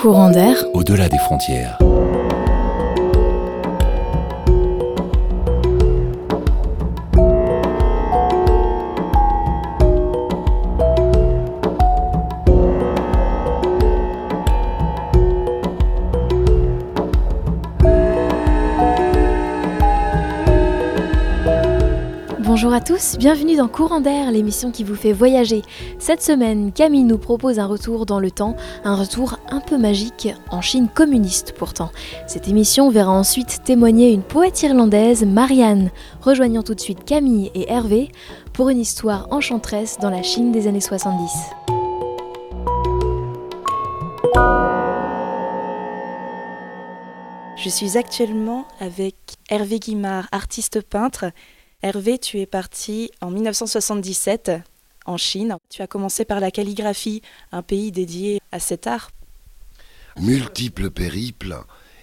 Courant d'air. Au-delà des frontières. Bonjour à tous, bienvenue dans Courant d'air, l'émission qui vous fait voyager. Cette semaine, Camille nous propose un retour dans le temps, un retour un peu magique, en Chine communiste pourtant. Cette émission verra ensuite témoigner une poète irlandaise, Marianne, rejoignant tout de suite Camille et Hervé pour une histoire enchanteresse dans la Chine des années 70. Je suis actuellement avec Hervé Guimard, artiste peintre. Hervé, tu es parti en 1977 en Chine. Tu as commencé par la calligraphie, un pays dédié à cet art. Multiples périples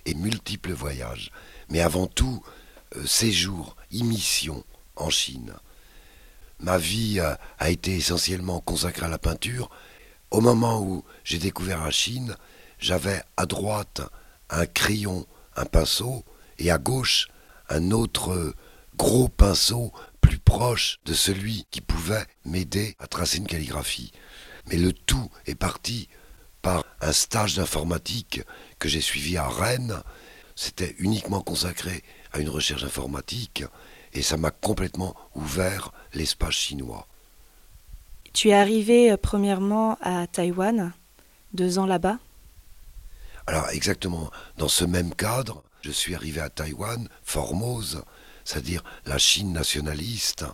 et multiples voyages. Mais avant tout, euh, séjour, émission en Chine. Ma vie a, été essentiellement consacrée à la peinture. Au moment où j'ai découvert la Chine, j'avais à droite un crayon, un pinceau, et à gauche un autre gros pinceau plus proche de celui qui pouvait m'aider à tracer une calligraphie. Mais le tout est parti par un stage d'informatique que j'ai suivi à Rennes. C'était uniquement consacré à une recherche informatique et ça m'a complètement ouvert l'espace chinois. Tu es arrivé euh, premièrement à Taïwan, deux ans là-bas? Alors exactement dans ce même cadre, je suis arrivé à Taïwan, Formose, c'est-à-dire la Chine nationaliste.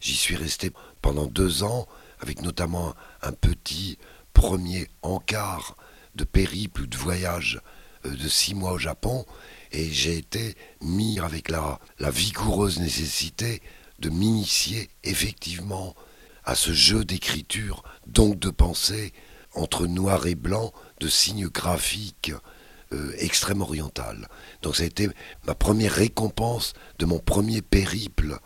J'y suis resté pendant deux ans, avec notamment un petit premier encart de périple de voyage euh, de six mois au Japon, et j'ai été mis avec la, la vigoureuse nécessité de m'initier effectivement à ce jeu d'écriture, donc de pensée, entre noir et blanc, de signes graphiques euh, extrême orientale. Donc ça a été ma première récompense de mon premier périple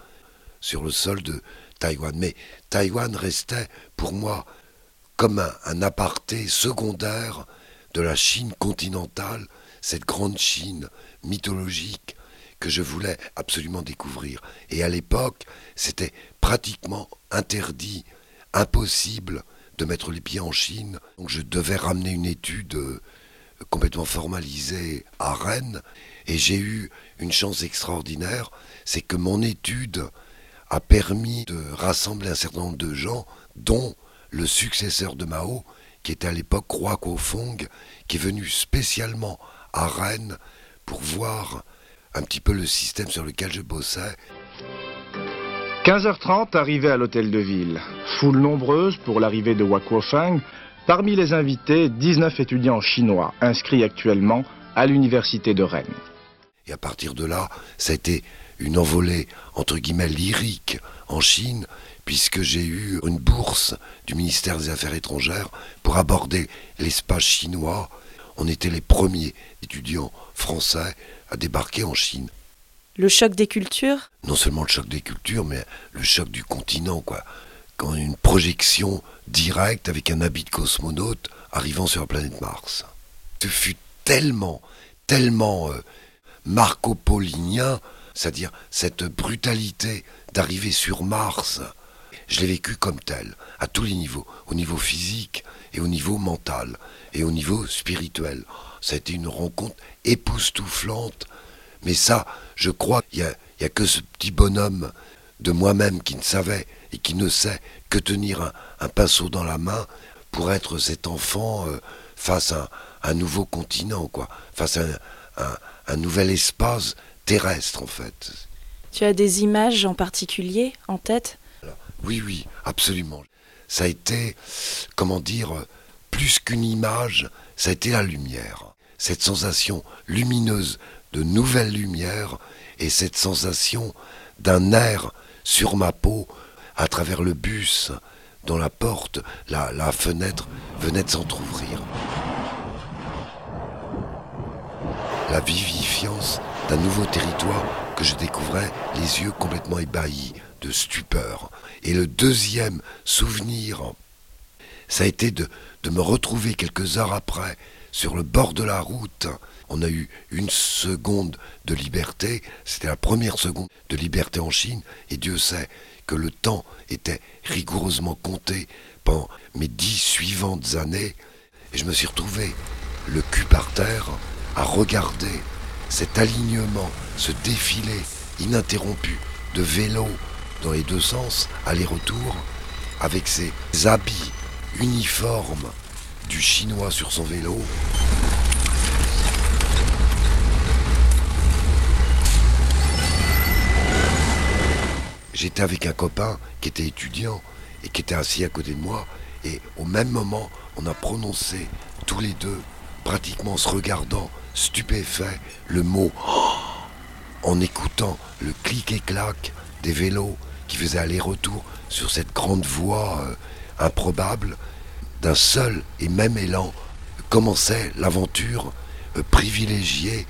sur le sol de Taïwan. Mais Taïwan restait pour moi comme un, un aparté secondaire de la Chine continentale, cette grande Chine mythologique que je voulais absolument découvrir. Et à l'époque, c'était pratiquement interdit, impossible de mettre les pieds en Chine. Donc je devais ramener une étude euh, complètement formalisée à Rennes. Et j'ai eu une chance extraordinaire, c'est que mon étude a permis de rassembler un certain nombre de gens, dont le successeur de Mao, qui était à l'époque Roi Kofong, qui est venu spécialement à Rennes pour voir un petit peu le système sur lequel je bossais. 15h30, arrivée à l'hôtel de ville. Foule nombreuse pour l'arrivée de Wakuofeng. Parmi les invités, 19 étudiants chinois inscrits actuellement à l'université de Rennes. Et à partir de là, ça a été une envolée, entre guillemets, lyrique en Chine, puisque j'ai eu une bourse du ministère des Affaires étrangères pour aborder l'espace chinois. On était les premiers étudiants français à débarquer en Chine. Le choc des cultures? Non seulement le choc des cultures, mais le choc du continent, quoi. Quand une projection directe avec un habit de cosmonaute arrivant sur la planète Mars. Ce fut tellement, tellement euh, marcopolinien, c'est-à-dire cette brutalité d'arriver sur Mars. Je l'ai vécu comme tel, à tous les niveaux, au niveau physique et au niveau mental et au niveau spirituel. Ça a été une rencontre époustouflante, mais ça, je crois qu'il n'y a, il y a que ce petit bonhomme de moi-même qui ne savait et qui ne sait que tenir un, pinceau dans la main pour être cet enfant euh, face à un, nouveau continent, quoi, face à un- un nouvel espace terrestre, en fait. Tu as des images en particulier en tête? Oui, oui, absolument. Ça a été, comment dire, plus qu'une image, ça a été la lumière. Cette sensation lumineuse de nouvelle lumière et cette sensation d'un air sur ma peau à travers le bus dont la porte, la, la fenêtre venait de s'entr'ouvrir. La vivifiance d'un nouveau territoire que je découvrais les yeux complètement ébahis de stupeur. Et le deuxième souvenir, ça a été de, de me retrouver quelques heures après sur le bord de la route. On a eu une seconde de liberté, c'était la première seconde de liberté en Chine, et Dieu sait que le temps était rigoureusement compté pendant mes dix suivantes années, et je me suis retrouvé le cul par terre à regarder cet alignement, ce défilé ininterrompu de vélos dans les deux sens, aller-retour, avec ses habits uniformes du chinois sur son vélo. J'étais avec un copain qui était étudiant et qui était assis à côté de moi. Et au même moment, on a prononcé tous les deux, pratiquement en se regardant, stupéfaits, le mot en écoutant le clic et clac des vélos qui faisaient aller-retour sur cette grande voie euh, improbable. D'un seul et même élan commençait l'aventure euh, privilégiée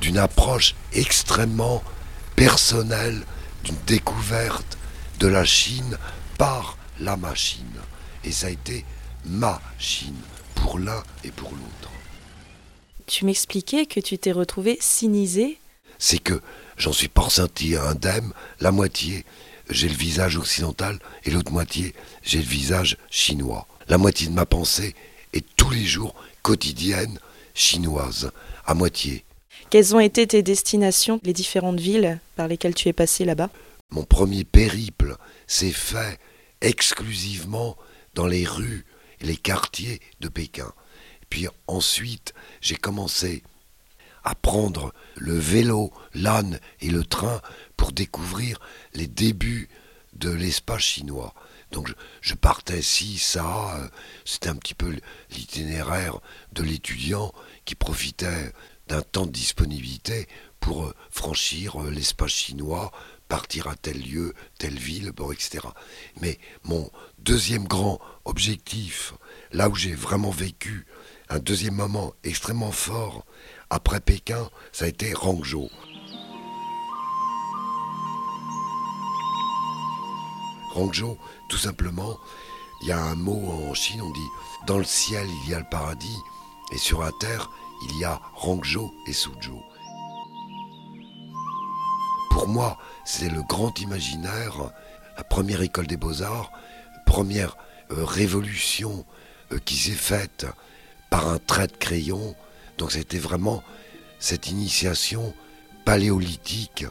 d'une approche extrêmement personnelle d'une découverte de la Chine par la machine. Et ça a été ma Chine, pour l'un et pour l'autre. Tu m'expliquais que tu t'es retrouvé cynisé C'est que j'en suis pas ressenti indemne, la moitié j'ai le visage occidental et l'autre moitié j'ai le visage chinois. La moitié de ma pensée est tous les jours quotidienne chinoise, à moitié. Quelles ont été tes destinations, les différentes villes par lesquelles tu es passé là-bas? Mon premier périple s'est fait exclusivement dans les rues et les quartiers de Pékin. Puis ensuite, j'ai commencé à prendre le vélo, l'âne et le train pour découvrir les débuts de l'espace chinois. Donc je, partais ci, ça, euh, c'était un petit peu l'itinéraire de l'étudiant qui profitait d'un temps de disponibilité pour euh, franchir euh, l'espace chinois, partir à tel lieu, telle ville, bon, etc. Mais mon deuxième grand objectif, là où j'ai vraiment vécu un deuxième moment extrêmement fort après Pékin, ça a été Rangzhou. Rangzhou, tout simplement, il y a un mot en Chine, on dit dans le ciel il y a le paradis et sur la terre il y a Rangzhou et Suzhou. Pour moi, c'est le grand imaginaire, la première école des beaux-arts, première euh, révolution euh, qui s'est faite par un trait de crayon. Donc c'était vraiment cette initiation paléolithique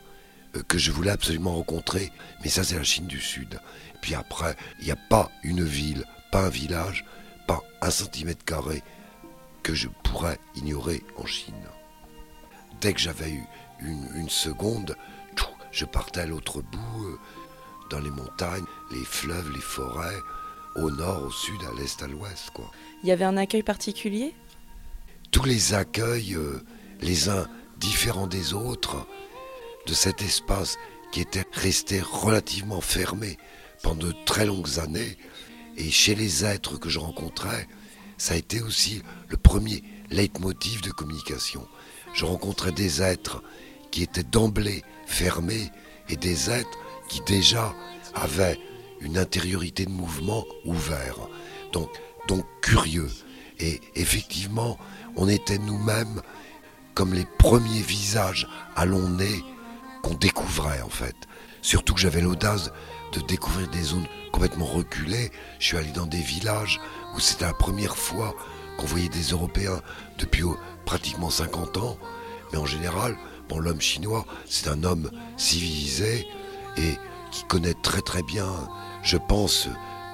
euh, que je voulais absolument rencontrer. Mais ça, c'est la Chine du Sud. Puis après, il n'y a pas une ville, pas un village, pas un centimètre carré que je pourrais ignorer en Chine. Dès que j'avais eu une, seconde, je partais à l'autre bout, euh, dans les montagnes, les fleuves, les forêts, au nord, au sud, à l'est, à l'ouest. Il y avait un accueil particulier? Tous les accueils, euh, les uns différents des autres, de cet espace qui était resté relativement fermé pendant de très longues années, et chez les êtres que je rencontrais, ça a été aussi le premier leitmotiv de communication. Je rencontrais des êtres qui étaient d'emblée fermés et des êtres qui déjà avaient une intériorité de mouvement ouvert, donc, donc curieux. Et effectivement, on était nous-mêmes comme les premiers visages à long nez qu'on découvrait en fait. Surtout que j'avais l'audace de découvrir des zones complètement reculées. Je suis allé dans des villages où c'était la première fois qu'on voyait des Européens depuis pratiquement 50 ans. Mais en général, bon, l'homme chinois, c'est un homme civilisé et qui connaît très très bien, je pense,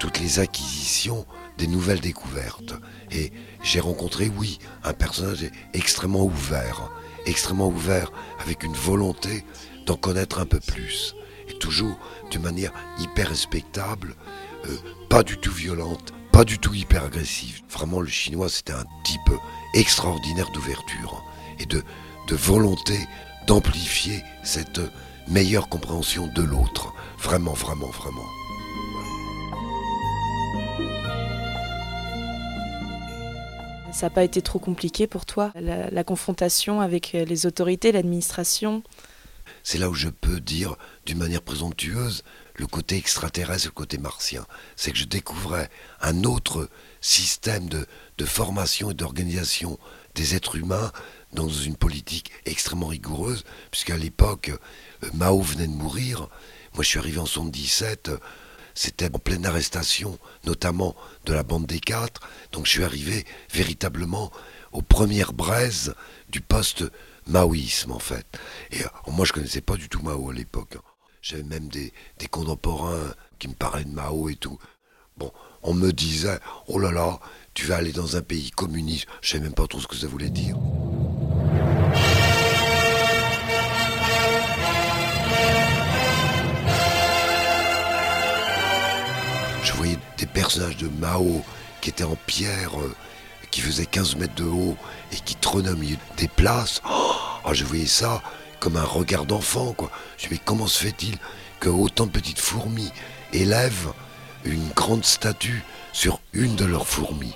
toutes les acquisitions des nouvelles découvertes. Et j'ai rencontré, oui, un personnage extrêmement ouvert, extrêmement ouvert, avec une volonté d'en connaître un peu plus. Et toujours de manière hyper respectable, euh, pas du tout violente, pas du tout hyper agressive. Vraiment, le chinois, c'était un type extraordinaire d'ouverture et de, de volonté d'amplifier cette meilleure compréhension de l'autre. Vraiment, vraiment, vraiment. Ça n'a pas été trop compliqué pour toi, la confrontation avec les autorités, l'administration? C'est là où je peux dire d'une manière présomptueuse le côté extraterrestre, le côté martien. C'est que je découvrais un autre système de, de formation et d'organisation des êtres humains dans une politique extrêmement rigoureuse, puisqu'à l'époque, euh, Mao venait de mourir. Moi, je suis arrivé en 77, c'était en pleine arrestation, notamment de la bande des quatre. Donc, je suis arrivé véritablement aux premières braises du post-maoïsme, en fait. Et euh, moi, je connaissais pas du tout Mao à l'époque. J'avais même des, des contemporains qui me parlaient de Mao et tout. Bon, on me disait, oh là là, tu vas aller dans un pays communiste. Je sais même pas trop ce que ça voulait dire. Je voyais des personnages de Mao qui étaient en pierre, euh, qui faisaient 15 mètres de haut et qui trônaient au milieu des places. Oh, je voyais ça comme un regard d'enfant. Je me dis, comment se fait-il que autant de petites fourmis élèvent une grande statue sur une de leurs fourmis?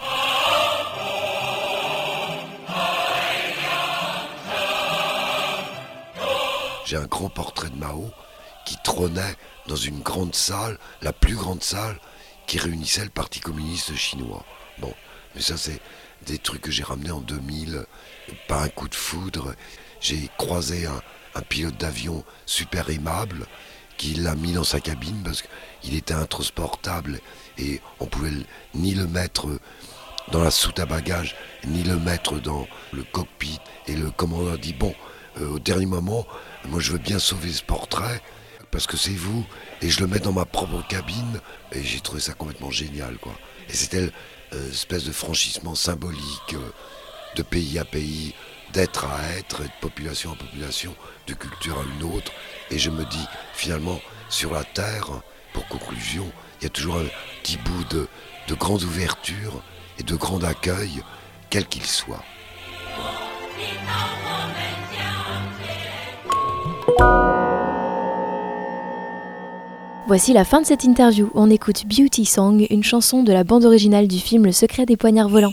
J'ai un grand portrait de Mao qui trônait dans une grande salle, la plus grande salle qui réunissait le Parti communiste chinois. Bon, mais ça c'est des trucs que j'ai ramenés en 2000, pas un coup de foudre. J'ai croisé un, pilote d'avion super aimable qui l'a mis dans sa cabine parce qu'il était intransportable et on pouvait ni le mettre dans la soute à bagages, ni le mettre dans le cockpit. Et le commandant a dit, bon, euh, au dernier moment, moi je veux bien sauver ce portrait, parce que c'est vous, et je le mets dans ma propre cabine, et j'ai trouvé ça complètement génial, quoi. Et c'était une espèce de franchissement symbolique euh, de pays à pays, d'être à être, de population à population, de culture à une autre. Et je me dis, finalement, sur la Terre, pour conclusion, il y a toujours un petit bout de, de grande ouverture et de grand accueil, quel qu'il soit. Voici la fin de cette interview. On écoute Beauty Song, une chanson de la bande originale du film Le secret des poignards volants.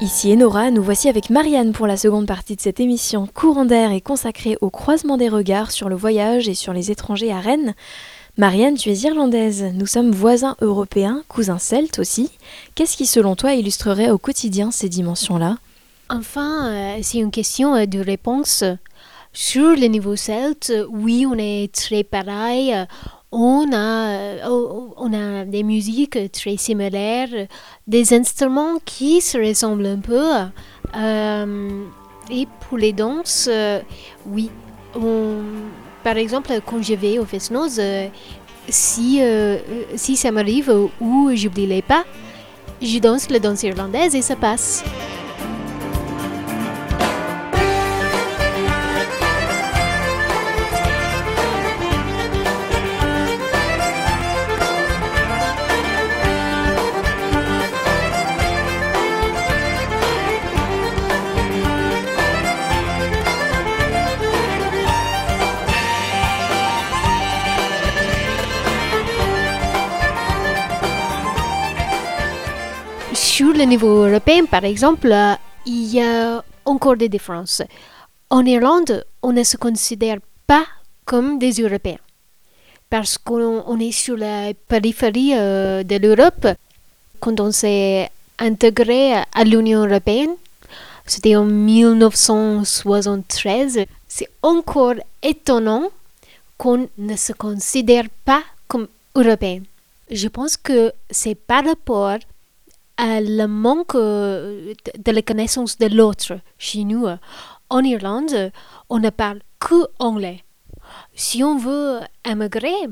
Ici Enora, nous voici avec Marianne pour la seconde partie de cette émission. Courant d'air est consacrée au croisement des regards sur le voyage et sur les étrangers à Rennes. Marianne, tu es irlandaise. Nous sommes voisins européens, cousins celtes aussi. Qu'est-ce qui, selon toi, illustrerait au quotidien ces dimensions-là? Enfin, euh, c'est une question euh, de réponse. Sur le niveau celte, oui, on est très pareil. On a, on a des musiques très similaires, des instruments qui se ressemblent un peu. Euh, et pour les danses, oui. par exemple, quand je vais au Fesnoz, si, si ça m'arrive ou j'oublie les pas, je danse la danse irlandaise et ça passe. Niveau européen, par exemple, il y a encore des différences. En Irlande, on ne se considère pas comme des Européens parce qu'on est sur la périphérie euh, de l'Europe. Quand on s'est intégré à l'Union européenne, c'était en 1973, c'est encore étonnant qu'on ne se considère pas comme Européen. Je pense que c'est par rapport le manque euh, de la connaissance de l'autre chez nous. En Irlande, on ne parle que anglais. Si on veut émigrer,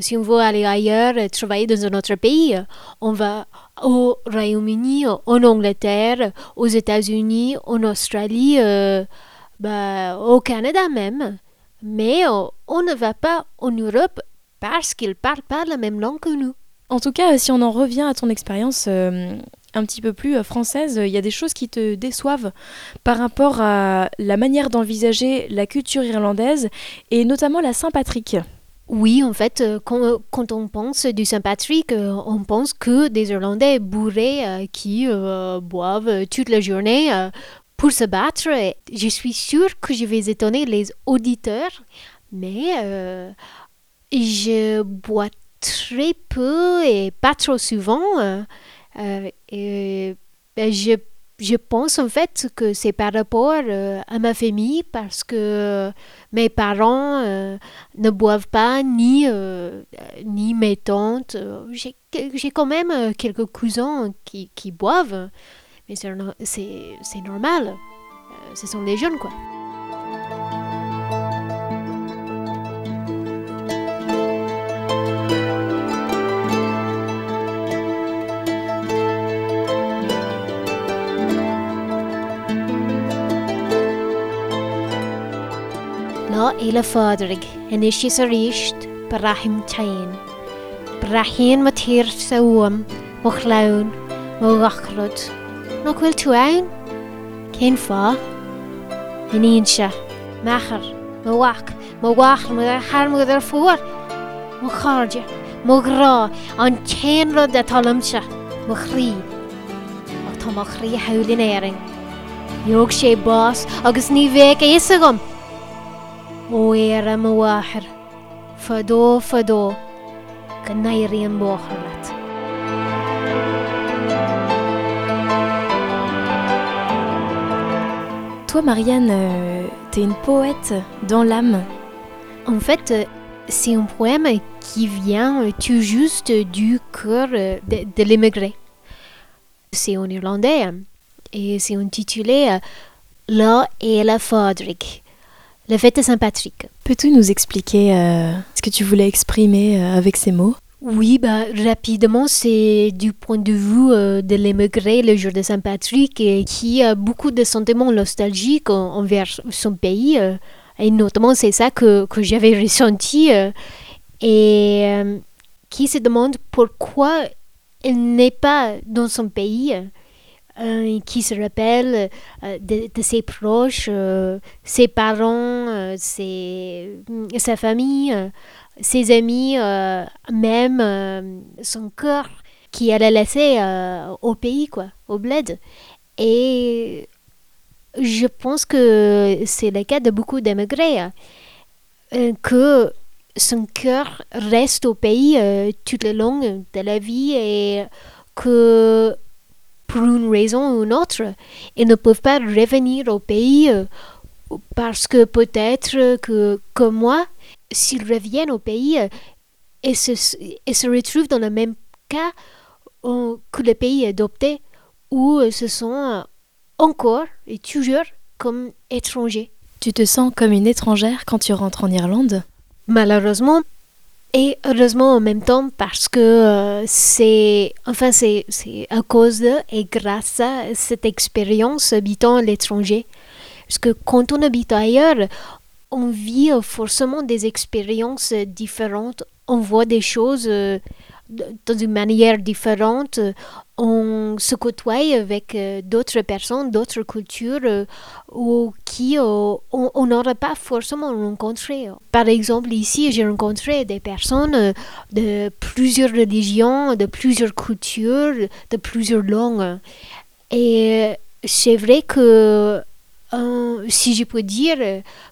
si on veut aller ailleurs, travailler dans un autre pays, on va au Royaume-Uni, en Angleterre, aux États-Unis, en Australie, euh, bah, au Canada même. Mais on ne va pas en Europe parce qu'ils ne parlent pas la même langue que nous. En tout cas, si on en revient à ton expérience euh, un petit peu plus euh, française, il y a des choses qui te déçoivent par rapport à la manière d'envisager la culture irlandaise et notamment la Saint-Patrick. Oui, en fait, euh, quand, on pense du Saint-Patrick, on pense que des Irlandais bourrés qui boivent toute la journée pour se battre. Je suis sûre que je vais étonner les auditeurs, mais je bois très peu et pas trop souvent. Euh, euh, et ben, je, je, pense en fait que c'est par rapport euh, à ma famille parce que mes parents ne boivent pas ni, ni mes tantes. J'ai quand même quelques cousins qui, qui boivent, mais c'est normal. ce sont des jeunes quoi. Éile fádraig in is si a ríist barahim tain. Brahíon ma tír sa uam mo chlán mo gachrod. nó bhfuil tú ann? Cén fá? In íon se, mechar, mo wach, mo wach mo charmgad ar fuair, mo cháde, mo rá an céanrod a talamse mo chrí ach tá mo chrí helinn éing. Joog sé bás agus ní bhéh é is agam. Oera mawahir, fado fado, kanairian boharlat. Toi, Marianne, euh, t'es une poète dans l'âme. En fait, euh, c'est un poème qui vient euh, tout juste du cœur de, de l'émigré. C'est en irlandais et c'est intitulé La et la Fadrik la fête Saint-Patrick. Peux-tu nous expliquer euh, ce que tu voulais exprimer euh, avec ces mots? Oui, bah, rapidement, c'est du point de vue euh, de l'émigré le jour de Saint-Patrick qui a beaucoup de sentiments nostalgiques envers son pays. et notamment, c'est ça que, que j'avais ressenti. et qui se demande pourquoi il n'est pas dans son pays euh, qui se rappelle euh, de, ses proches, euh, ses parents, ses, sa famille, ses amis, même son cœur qui allait laisser au pays, quoi, au bled. Et je pense que c'est le cas de beaucoup d'émigrés, que son cœur reste au pays euh, tout le long de la vie et que pour une raison ou une autre, ils ne peuvent pas revenir au pays euh, parce que peut-être que, comme moi, s'ils reviennent au pays, euh, ils, se, ils se retrouvent dans le même cas que le pays adopté, où ils se sont encore et toujours comme étrangers. Tu te sens comme une étrangère quand tu rentres en Irlande? Malheureusement, et heureusement en même temps parce que euh, c'est enfin c'est à cause et grâce à cette expérience habitant à l'étranger. Parce que quand on habite ailleurs, on vit forcément des expériences différentes, on voit des choses euh, d'une manière différente, on se côtoie avec euh, d'autres personnes, d'autres cultures euh, ou qui euh, on n'aurait pas forcément rencontré. Par exemple, ici, j'ai rencontré des personnes de plusieurs religions, de plusieurs cultures, de plusieurs langues. Et c'est vrai que si je peux dire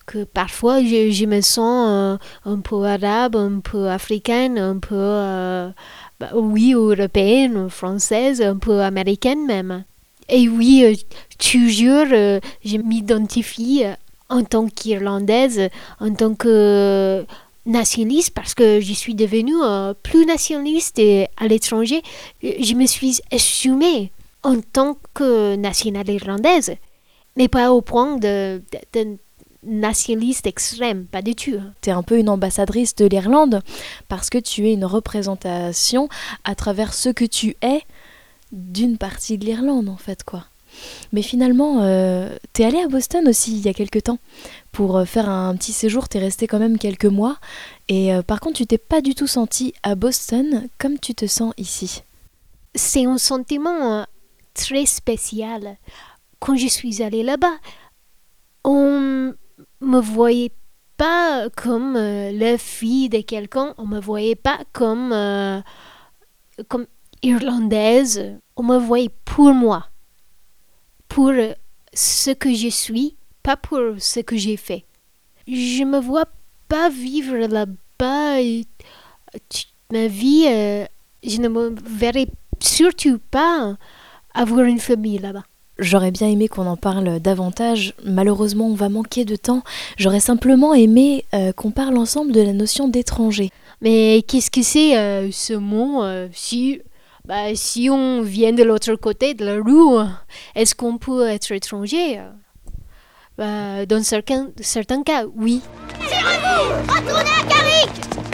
que parfois je, me sens un peu arabe, un peu africaine, un peu bah, oui, européenne, française, un peu américaine même. Et oui, euh, toujours, euh, je m'identifie en tant qu'Irlandaise, en tant que nationaliste, parce que je suis devenue euh, plus nationaliste à l'étranger. Je me suis assumée en tant que nationale irlandaise, mais pas au point de, de nationaliste extrême, pas du tout. Tu es un peu une ambassadrice de l'Irlande parce que tu es une représentation à travers ce que tu es d'une partie de l'Irlande en fait quoi. Mais finalement, euh, tu es allé à Boston aussi il y a quelques temps pour euh, faire un petit séjour, tu es resté quand même quelques mois et euh, par contre tu t'es pas du tout senti à Boston comme tu te sens ici. C'est un sentiment très spécial. Quand je suis allée là-bas, on me voyait pas comme euh, la fille de quelqu'un, on me voyait pas comme, euh, comme irlandaise, on me voyait pour moi, pour ce que je suis, pas pour ce que j'ai fait. Je me vois pas vivre là-bas ma vie, euh, je ne me verrais surtout pas avoir une famille là-bas. J'aurais bien aimé qu'on en parle davantage. Malheureusement, on va manquer de temps. J'aurais simplement aimé euh, qu'on parle ensemble de la notion d'étranger. Mais qu'est-ce que c'est euh, ce mot euh, si, bah, si on vient de l'autre côté de la rue, est-ce qu'on peut être étranger? Bah, Dans certains, certains cas, oui. Tirez-vous Retournez à Carrick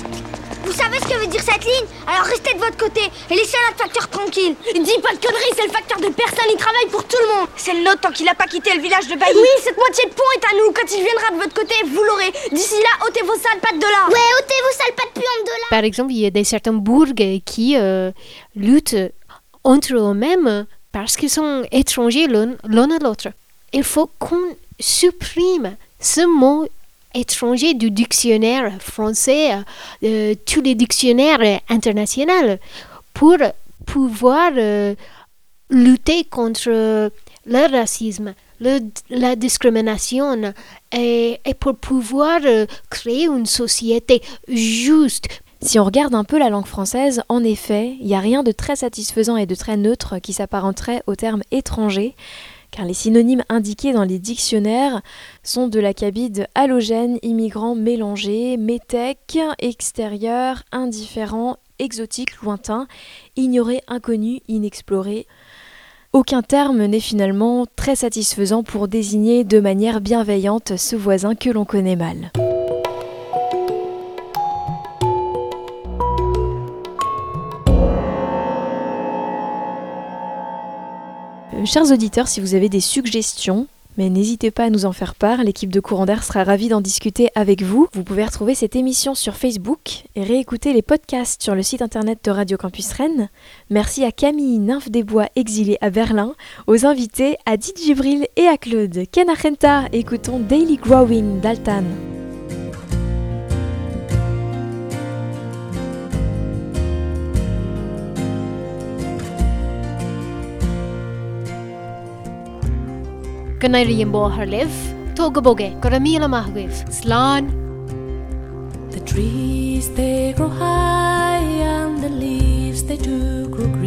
vous savez ce que veut dire cette ligne Alors restez de votre côté et laissez notre facteur tranquille. Dis pas de conneries, c'est le facteur de personne, il travaille pour tout le monde. C'est le nôtre tant qu'il a pas quitté le village de Bailly. Oui, cette moitié de pont est à nous. Quand il viendra de votre côté, vous l'aurez. D'ici là, ôtez vos sales pattes de là. Ouais, ôtez vos sales pattes puantes de là. Par exemple, il y a des certains bourgs qui euh, luttent entre eux-mêmes parce qu'ils sont étrangers l'un à l'autre. Il faut qu'on supprime ce mot étrangers du dictionnaire français, euh, tous les dictionnaires internationaux, pour pouvoir euh, lutter contre le racisme, la discrimination et, et, pour pouvoir euh, créer une société juste. Si on regarde un peu la langue française, en effet, il n'y a rien de très satisfaisant et de très neutre qui s'apparenterait au terme étranger car les synonymes indiqués dans les dictionnaires sont de l'acabit halogène, immigrant mélangé, métèque, extérieur, indifférent, exotique, lointain, ignoré, inconnu, inexploré. Aucun terme n'est finalement très satisfaisant pour désigner de manière bienveillante ce voisin que l'on connaît mal. Chers auditeurs, si vous avez des suggestions, mais n'hésitez pas à nous en faire part, l'équipe de Courant d'Air sera ravie d'en discuter avec vous. Vous pouvez retrouver cette émission sur Facebook et réécouter les podcasts sur le site internet de Radio Campus Rennes. Merci à Camille, nymphe des bois exilée à Berlin, aux invités, à Did Gibril et à Claude. Kenachenta, écoutons Daily Growing d'Altan. Ganairi and Harlev, Togaboge, Goramila Mahwiv, Slan. The trees they grow high and the leaves they do grow green.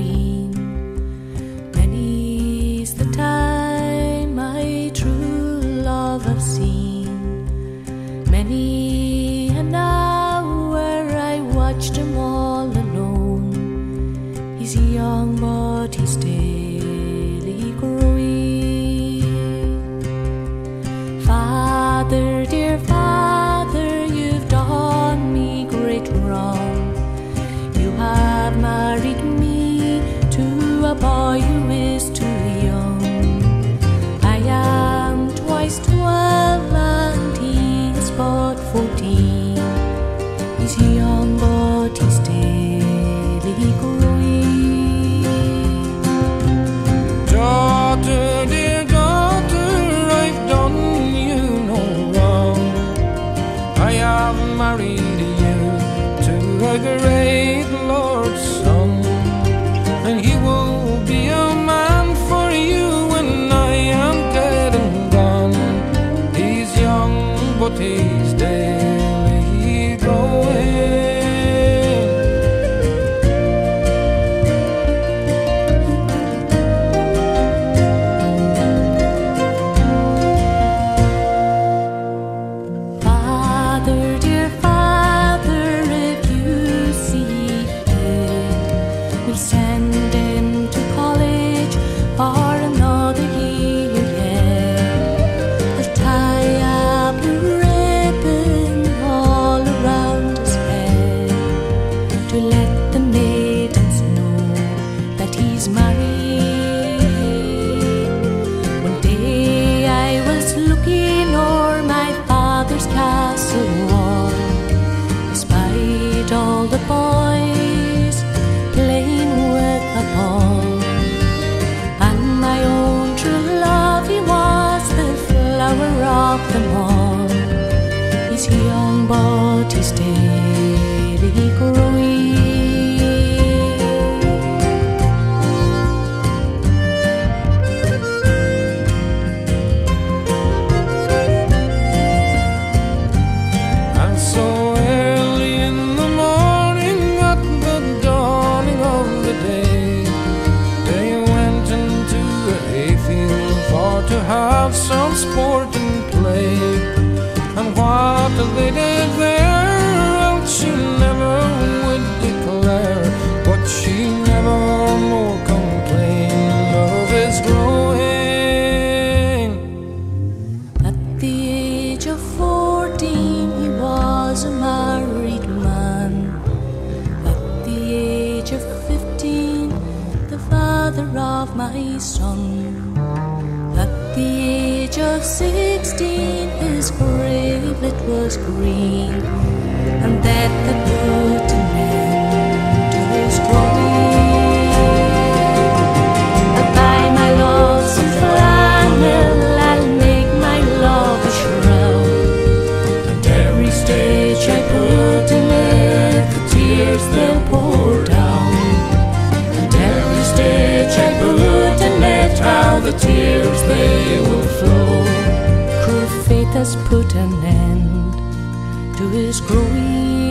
to have some sport and play. And what a little 16 his grave it was green. has put an end to his growing.